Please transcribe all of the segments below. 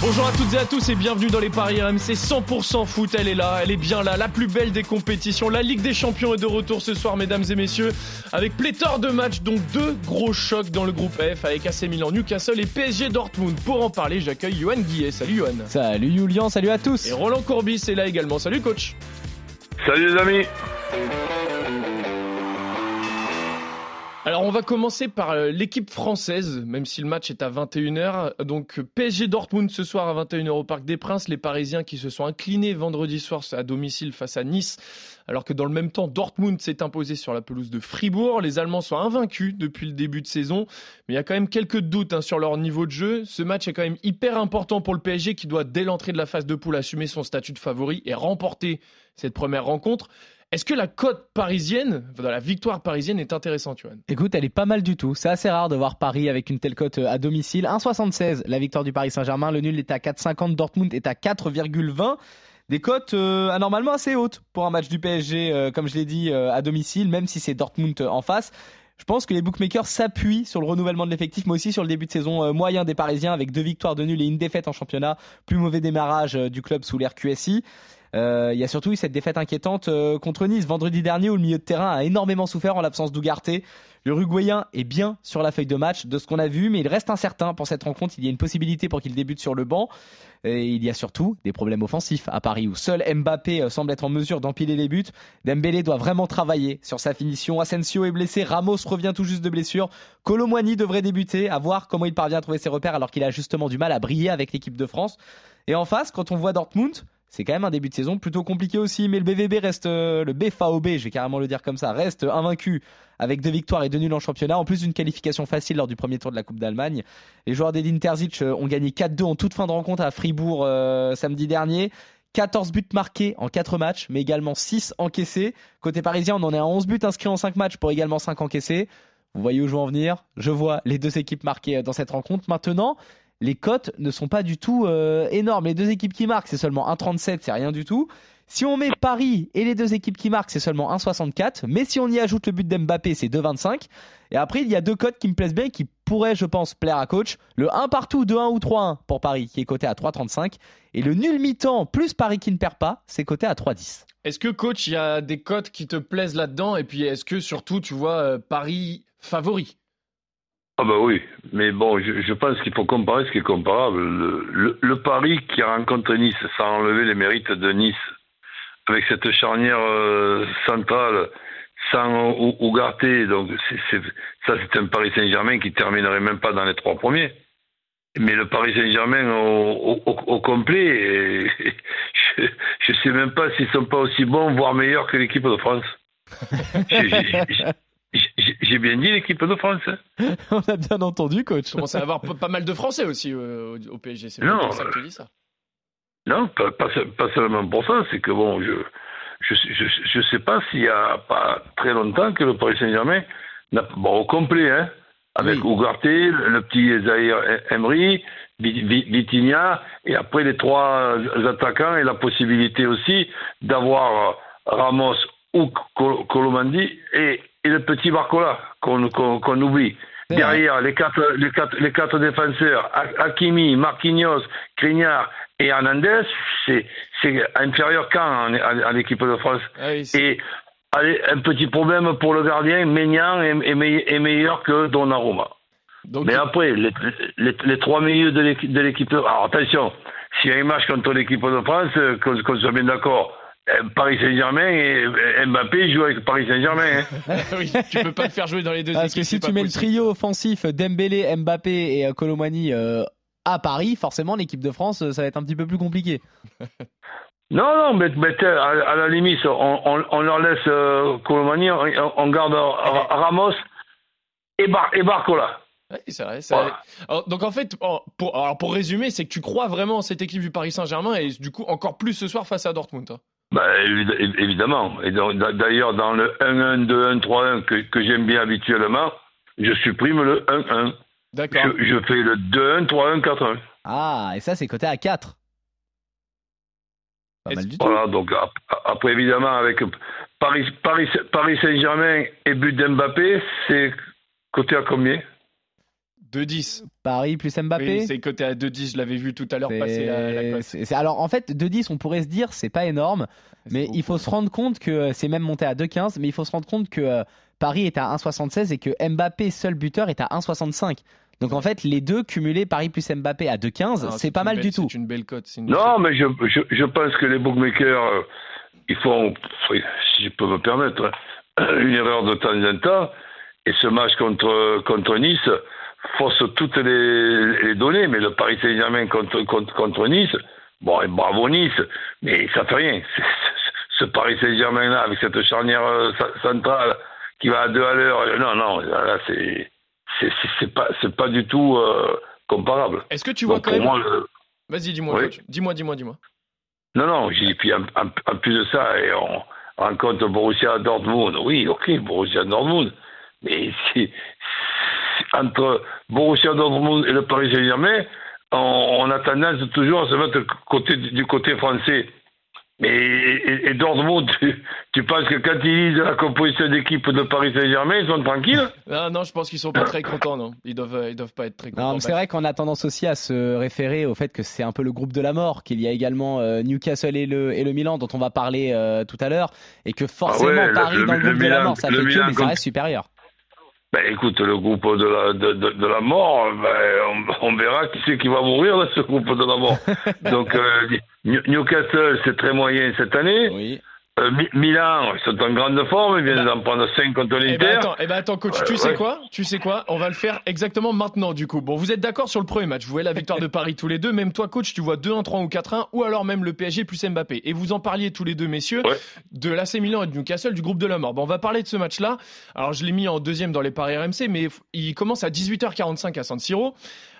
Bonjour à toutes et à tous et bienvenue dans les Paris RMC 100% foot. Elle est là, elle est bien là, la plus belle des compétitions. La Ligue des Champions est de retour ce soir, mesdames et messieurs, avec pléthore de matchs, dont deux gros chocs dans le groupe F avec AC Milan, Newcastle et PSG Dortmund. Pour en parler, j'accueille Johan Guillet. Salut Johan. Salut Julian, salut à tous. Et Roland Courbis est là également. Salut coach. Salut les amis. Alors on va commencer par euh, l'équipe française, même si le match est à 21h. Donc PSG Dortmund ce soir à 21h au Parc des Princes. Les Parisiens qui se sont inclinés vendredi soir à domicile face à Nice. Alors que dans le même temps, Dortmund s'est imposé sur la pelouse de Fribourg. Les Allemands sont invaincus depuis le début de saison. Mais il y a quand même quelques doutes hein, sur leur niveau de jeu. Ce match est quand même hyper important pour le PSG qui doit, dès l'entrée de la phase de poule, assumer son statut de favori et remporter cette première rencontre. Est-ce que la cote parisienne, la victoire parisienne est intéressante, Johan? Écoute, elle est pas mal du tout. C'est assez rare de voir Paris avec une telle cote euh, à domicile. 1,76 la victoire du Paris Saint-Germain. Le nul est à 4,50. Dortmund est à 4,20. Des cotes euh, anormalement assez hautes pour un match du PSG, euh, comme je l'ai dit, euh, à domicile, même si c'est Dortmund euh, en face. Je pense que les bookmakers s'appuient sur le renouvellement de l'effectif, mais aussi sur le début de saison euh, moyen des Parisiens avec deux victoires de nul et une défaite en championnat. Plus mauvais démarrage du club sous l'ère QSI. Euh, Il y a surtout eu cette défaite inquiétante euh, contre Nice vendredi dernier où le milieu de terrain a énormément souffert en l'absence d'Ougarté. Le Uruguayen est bien sur la feuille de match de ce qu'on a vu, mais il reste incertain pour cette rencontre. Il y a une possibilité pour qu'il débute sur le banc. Et il y a surtout des problèmes offensifs à Paris où seul Mbappé euh, semble être en mesure d'empiler les buts. Dembélé doit vraiment travailler sur sa finition. Asensio est blessé, Ramos revient tout juste de blessure. Colomwani devrait débuter, à voir comment il parvient à trouver ses repères alors qu'il a justement du mal à briller avec l'équipe de France. Et en face, quand on voit Dortmund, c'est quand même un début de saison plutôt compliqué aussi, mais le BVB reste, euh, le BFAOB, je vais carrément le dire comme ça, reste invaincu avec deux victoires et deux nuls en championnat, en plus d'une qualification facile lors du premier tour de la Coupe d'Allemagne. Les joueurs d'Edin Terzic euh, ont gagné 4-2 en toute fin de rencontre à Fribourg euh, samedi dernier. 14 buts marqués en 4 matchs, mais également 6 encaissés. Côté parisien, on en est à 11 buts inscrits en 5 matchs pour également 5 encaissés. Vous voyez où je veux en venir? Je vois les deux équipes marquées dans cette rencontre. Maintenant, les cotes ne sont pas du tout euh, énormes. Les deux équipes qui marquent, c'est seulement 1,37, c'est rien du tout. Si on met Paris et les deux équipes qui marquent, c'est seulement 1,64. Mais si on y ajoute le but d'Mbappé, c'est 2,25. Et après, il y a deux cotes qui me plaisent bien et qui pourraient, je pense, plaire à coach. Le 1 partout, 2-1 ou 3-1 pour Paris, qui est coté à 3,35. Et le nul mi-temps plus Paris qui ne perd pas, c'est coté à 3,10. Est-ce que coach, il y a des cotes qui te plaisent là-dedans? Et puis est-ce que surtout tu vois euh, Paris favori? Ah bah oui, mais bon, je, je pense qu'il faut comparer ce qui est comparable. Le, le, le Paris qui rencontre Nice, sans enlever les mérites de Nice, avec cette charnière euh, centrale, sans Ou- Ougarté, donc ça c'est un Paris Saint-Germain qui terminerait même pas dans les trois premiers. Mais le Paris Saint-Germain au, au, au complet, et je ne sais même pas s'ils sont pas aussi bons, voire meilleurs que l'équipe de France. J'ai- j'ai- j'ai- bien dit l'équipe de France. on a bien entendu, coach. Tu commences à avoir pas mal de Français aussi euh, au, PSG. C'est Non, pas pour ça que tu dis ça. Non, pas, pas, se- pas seulement pour ça, c'est que bon, je je, je, je sais pas s'il y a pas très longtemps que le Paris Saint-Germain, n'a bon, au complet, hein, avec Oui. Ougarté, le, le petit Zahir Emery, Vi- Vi- Vitinha, et après les trois attaquants et la possibilité aussi d'avoir Ramos ou Col- Colomandi et, et le petit Barcola qu'on oublie. Derrière, les quatre, les, quatre, les quatre défenseurs, Ha- Hakimi, Marquinhos, Grignard et Hernandez, c'est inférieur quand en- à, l'équipe de France. Ah oui, Et allez, un petit problème pour le gardien, Maignan est, est meille- est meilleur que Donnarumma. Donc, Mais après, les, les, les trois milieux de l'équipe de de Alors attention, s'il y a un match contre l'équipe de France, euh, qu'on qu'on soit bien d'accord, Paris Saint-Germain et euh, Mbappé joue avec Paris Saint-Germain. hein. oui, tu peux pas le faire jouer dans les deux Parce équipes. que si tu mets le trio offensif Dembélé, Mbappé et euh, Colomani euh, à Paris, forcément l'équipe de France, euh, ça va être un petit peu plus compliqué. Non, non, mais, à, à la limite, on, on, on leur laisse euh, Colomani, on, on garde Ra- Ramos et, Bar, et Barcola. Ouais, c'est vrai. ça- Voilà. Alors, donc en fait, pour, alors, pour résumer, c'est que tu crois vraiment en cette équipe du Paris Saint-Germain et du coup encore plus ce soir face à Dortmund. hein. Bah, évi- évidemment. Et donc, d'ailleurs, dans le 1-1, 2-1, 3-1 que, que j'aime bien habituellement, je supprime le 1-1. D'accord. Je, je fais le 2-1, 3-1, 4-1. Ah, et ça, c'est coté à 4. Pas mal du tout. Voilà, donc ap- après, évidemment, avec Paris, Paris, Paris Saint-Germain et but d'Mbappé, c'est côté à combien? 2-10. Paris plus Mbappé. Oui, c'est coté à 2-10. Je l'avais vu tout à l'heure C'est- passer la, la cote. c'est- c'est- alors en fait, 2-10, on pourrait se dire, c'est pas énorme, mais il faut se rendre compte que c'est même monté à 2-15, mais il faut se rendre compte que euh, Paris est à 1,76 et que Mbappé, seul buteur, est à 1,65. Donc en fait, les deux cumulés, Paris plus Mbappé à 2,15, Non, c'est pas une mal belle- du tout. C'est une belle cote. c'est une Non, mais je, je, je pense que les bookmakers, euh, ils font, si je peux me permettre, hein, une erreur de temps en temps. Et ce match contre, contre Nice fausse toutes les, les données. Mais le Paris Saint-Germain contre, contre, contre Nice, bon, et bravo Nice, mais ça fait rien. Ce Paris Saint-Germain-là, avec cette charnière euh, ce- centrale qui va à deux à l'heure, euh, non, non, là, c'est c'est pas, c'est pas du tout euh, comparable. Est-ce que tu vois Donc, quand même. le- Vas-y, dis-moi, Oui. Dis-moi, dis-moi, dis-moi. Non, non, j'ai puis en, en- en plus de ça, et on rencontre Borussia Dortmund. Oui, ok, Borussia Dortmund. Mais c'est- entre Borussia Dortmund et le Paris Saint-Germain, on, on a tendance toujours à se mettre côté, du côté français. Mais et, et Dortmund, tu, tu penses que quand ils lisent la composition d'équipe de Paris Saint-Germain, ils sont tranquilles? Ah, non, je pense qu'ils sont pas très contents, non. Ils doivent, ils doivent pas être très contents. Non, mais c'est vrai qu'on a tendance aussi à se référer au fait que c'est un peu le groupe de la mort, qu'il y a également euh, Newcastle et le, et le Milan dont on va parler euh, tout à l'heure, et que forcément Ah ouais, Paris le- dans le le groupe de la mort, ça fait que, mais ça reste supérieur. Ben écoute, le groupe de la, de, de, de la mort, ben, on, on verra qui c'est qui va mourir dans ce groupe de la mort. Donc euh, New- Newcastle, c'est très moyen cette année. Oui. Euh, Mi- Milan, ils sont en grande forme, ils viennent Bah. d'en prendre 5 contre Eh ben l'Inter. attends, eh ben attends, coach, Ouais, tu sais quoi? Tu sais quoi? On va le faire exactement maintenant, du coup. Bon, vous êtes d'accord sur le premier match? Vous voyez la victoire de Paris tous les deux. Même toi, coach, tu vois 2-1, 3 ou 4-1, ou alors même le PSG plus Mbappé. Et vous en parliez tous les deux, messieurs, Ouais. de l'AC Milan et de Newcastle, du groupe de la mort. Bon, on va parler de ce match-là. Alors, je l'ai mis en deuxième dans les paris RMC, mais il commence à 18h45 à San Siro.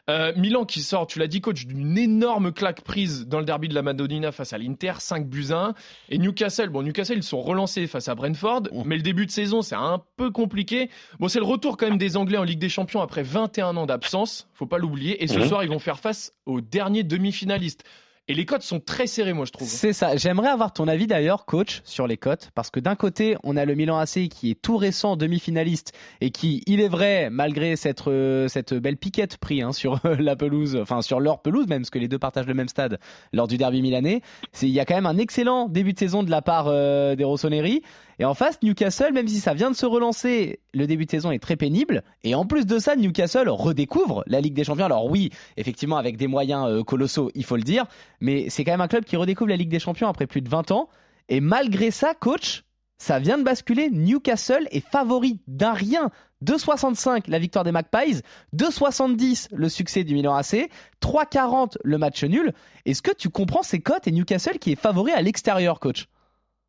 Euh, Milan qui sort, tu l'as dit coach, d'une énorme claque prise dans le derby de la Madonnina face à l'Inter, 5 buts à 1. Et Newcastle, bon Newcastle ils sont relancés face à Brentford, Mmh. mais le début de saison c'est un peu compliqué. Bon c'est le retour quand même des Anglais en Ligue des Champions après 21 ans d'absence, faut pas l'oublier. Et ce Mhm. soir ils vont faire face aux derniers demi-finalistes. Et les cotes sont très serrées moi je trouve. C'est ça. J'aimerais avoir ton avis d'ailleurs, coach, sur les cotes, parce que d'un côté, on a le Milan AC qui est tout récent demi-finaliste et qui, il est vrai, malgré cette euh, cette belle piquette pris hein, sur euh, la pelouse, enfin sur leur pelouse même, parce que les deux partagent le même stade lors du derby milanais, il y a quand même un excellent début de saison de la part euh, des Rossoneri. Et en face, Newcastle, même si ça vient de se relancer, le début de saison est très pénible. Et en plus de ça, Newcastle redécouvre la Ligue des Champions. Alors oui, effectivement, avec des moyens euh, colossaux, il faut le dire. Mais c'est quand même un club qui redécouvre la Ligue des Champions après plus de 20 ans. Et malgré ça, coach, ça vient de basculer. Newcastle est favori d'un rien. 2,65 la victoire des Magpies, 2,70 le succès du Milan AC, 3,40 le match nul. Est-ce que tu comprends ces cotes et Newcastle qui est favori à l'extérieur, coach?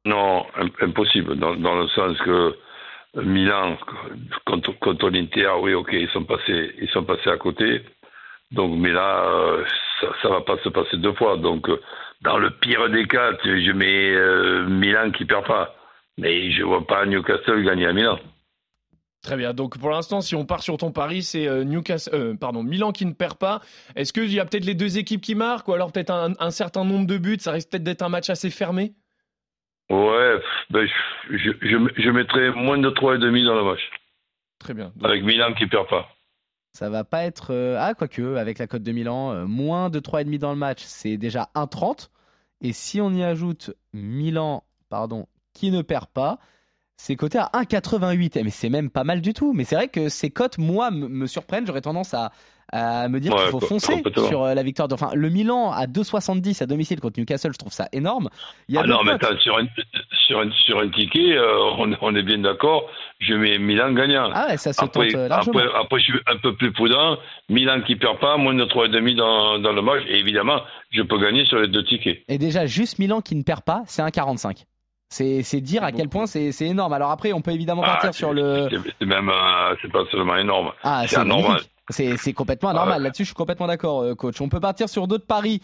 Non, im- impossible, dans, le sens que Milan, contre, contre l'Inter, oui, ok, ils sont passés, ils sont passés à côté. Donc, mais là, euh, ça, ça va pas se passer deux fois. Donc, euh, dans le pire des cas, je mets euh, Milan qui perd pas. Mais je vois pas Newcastle gagner à Milan. Très bien. Donc pour l'instant, si on part sur ton pari, c'est Newcastle, pardon, Milan qui ne perd pas. Est-ce qu'il y a peut-être les deux équipes qui marquent ou alors peut-être un certain nombre de buts Ça risque peut-être d'être un match assez fermé? Ouais, ben, je, je, je, mettrais moins de 3,5 dans le match. Très bien. Donc, Avec Milan qui perd pas. Ça va pas être. euh, Ah, quoique, avec la cote de Milan, euh, moins de 3,5 dans le match, c'est déjà 1,30. Et si on y ajoute Milan, pardon, qui ne perd pas, c'est coté à 1,88. Eh, Mais c'est même pas mal du tout. Mais c'est vrai que ces cotes, moi, me surprennent. J'aurais tendance à, à me dire Ouais, qu'il faut foncer sur euh, la victoire. de- Enfin, le Milan à 2,70 à domicile contre Newcastle, je trouve ça énorme. Il y a Ah non, mais attends, sur un, sur un, sur un ticket, euh, on, on est bien d'accord, je mets Milan gagnant. Ah ouais, ça se après, tente euh, largement. après, après, je suis un peu plus prudent. Milan qui perd pas, moins de 3,5 dans, dans le match. Et évidemment, je peux gagner sur les deux tickets. Et déjà, juste Milan qui ne perd pas, c'est 1,45. C'est dire à quel point c'est énorme. Alors après, on peut évidemment partir Ah, sur c'est- le. C'est même, euh, c'est pas seulement énorme. Ah, c'est anormal. C'est complètement anormal. Ah ouais. Là-dessus, je suis complètement d'accord, euh, coach. On peut partir sur d'autres paris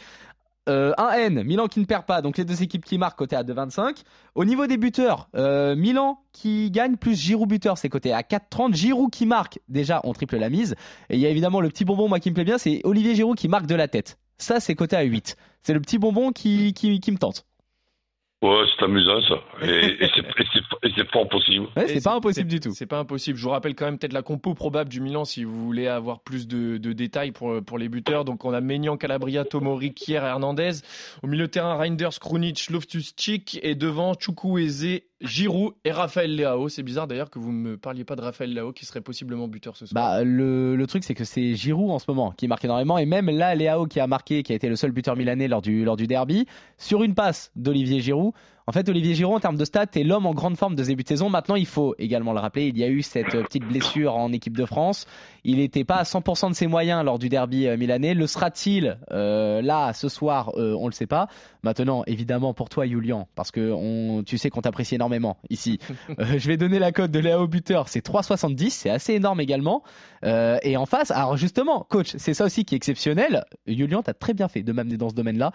euh, un N, Milan qui ne perd pas, donc les deux équipes qui marquent côté à 2,25. Au niveau des buteurs, euh, Milan qui gagne plus Giroud buteur, c'est côté à 4,30. Giroud qui marque, déjà on triple la mise. Et il y a évidemment le petit bonbon, moi qui me plaît bien, c'est Olivier Giroud qui marque de la tête. Ça c'est côté à 8. C'est le petit bonbon qui, qui, qui me tente. Ouais, c'est amusant ça. Et, et c'est fort possible. Ouais, c'est pas impossible du tout. C'est pas impossible. Je vous rappelle quand même peut-être la compo probable du Milan si vous voulez avoir plus de, de détails pour, pour les buteurs. Donc on a Maignan, Calabria, Tomori, Kier, Hernandez. Au milieu de terrain, Reinders, Krunic, Loftus-Cheek. Et devant, Chukwueze, Giroud et Raphaël Leao. C'est bizarre d'ailleurs que vous me parliez pas de Raphaël Leao qui serait possiblement buteur ce soir. Bah, le, le truc c'est que c'est Giroud en ce moment qui marque énormément. Et même là, Leao qui a marqué, qui a été le seul buteur milanais lors du, lors du derby, sur une passe d'Olivier Giroud. En fait, Olivier Giroud, en termes de stats, est l'homme en grande forme de début de saison. Maintenant, il faut également le rappeler, il y a eu cette petite blessure en équipe de France. Il n'était pas à 100% de ses moyens lors du derby euh, milanais. Le sera-t-il euh, là ce soir euh, On le sait pas. Maintenant, évidemment, pour toi, Julian, parce que on, tu sais qu'on t'apprécie énormément ici. Euh, je vais donner la cote de Léo buteur, c'est 3,70, c'est assez énorme également. Euh, et en face, alors justement, coach, c'est ça aussi qui est exceptionnel. Julian, t'as très bien fait de m'amener dans ce domaine-là.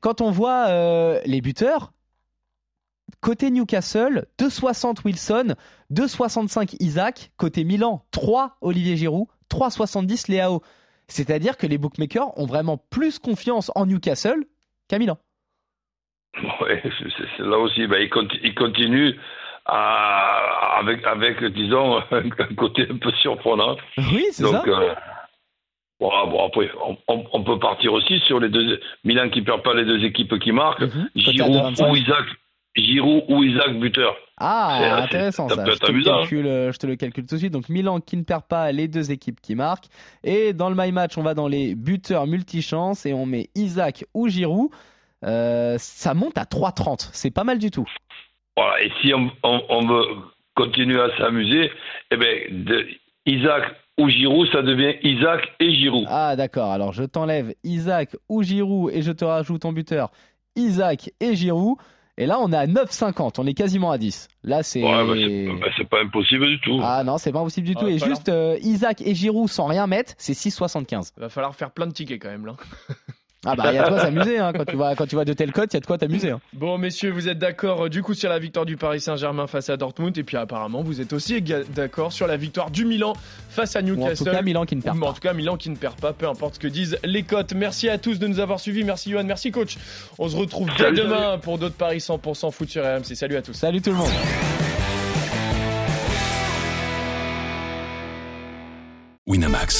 Quand on voit euh, les buteurs, Côté Newcastle, 2,60 Wilson, 2,65 Isaac. Côté Milan, 3 Olivier Giroud, 3,70 Léao. C'est-à-dire que les bookmakers ont vraiment plus confiance en Newcastle qu'à Milan. C'est là aussi, ben, il, continue, il continue à, avec, avec, disons, un côté un peu surprenant. Oui, c'est ça. Euh, bon, bon, après, on, on, on, peut partir aussi sur les deux. Milan qui perd pas les deux équipes qui marquent. Mhm. Giroud ou Isaac. Giroud ou Isaac buteur. Ah, intéressant ça. Je te, le calcule, euh, je te le calcule tout de suite. Donc Milan qui ne perd pas les deux équipes qui marquent. Et dans le My Match, on va dans les buteurs multichance et on met Isaac ou Giroud. Euh, ça monte à 3,30. C'est pas mal du tout. Voilà. Et si on, on, on veut continuer à s'amuser, eh ben, de Isaac ou Giroud, ça devient Isaac et Giroud. Ah, d'accord. Alors je t'enlève Isaac ou Giroud et je te rajoute en buteur Isaac et Giroud. Et là, on est à 9,50. On est quasiment à 10. Là, c'est. Ouais, bah c'est, bah c'est pas impossible du tout. Ah non, c'est pas impossible du Ah, tout. Et falloir- juste euh, Isaac et Giroud sans rien mettre, c'est 6,75. Il va falloir faire plein de tickets quand même là. Ah bah, il y a de quoi s'amuser. Hein. Quand, tu vois, quand tu vois de telles cotes, il y a de quoi t'amuser. Hein. Bon, messieurs, vous êtes d'accord euh, du coup sur la victoire du Paris Saint-Germain face à Dortmund. Et puis apparemment, vous êtes aussi d'accord sur la victoire du Milan face à Ou en Newcastle. tout cas, Milan qui ne perd Ou en pas. tout cas, Milan qui ne perd pas, peu importe ce que disent les cotes. Merci à tous de nous avoir suivis. Merci Johan, merci coach. On se retrouve dès Salut, demain pour d'autres paris 100% foot sur RMC. Salut à tous. Salut tout le monde. Winamax,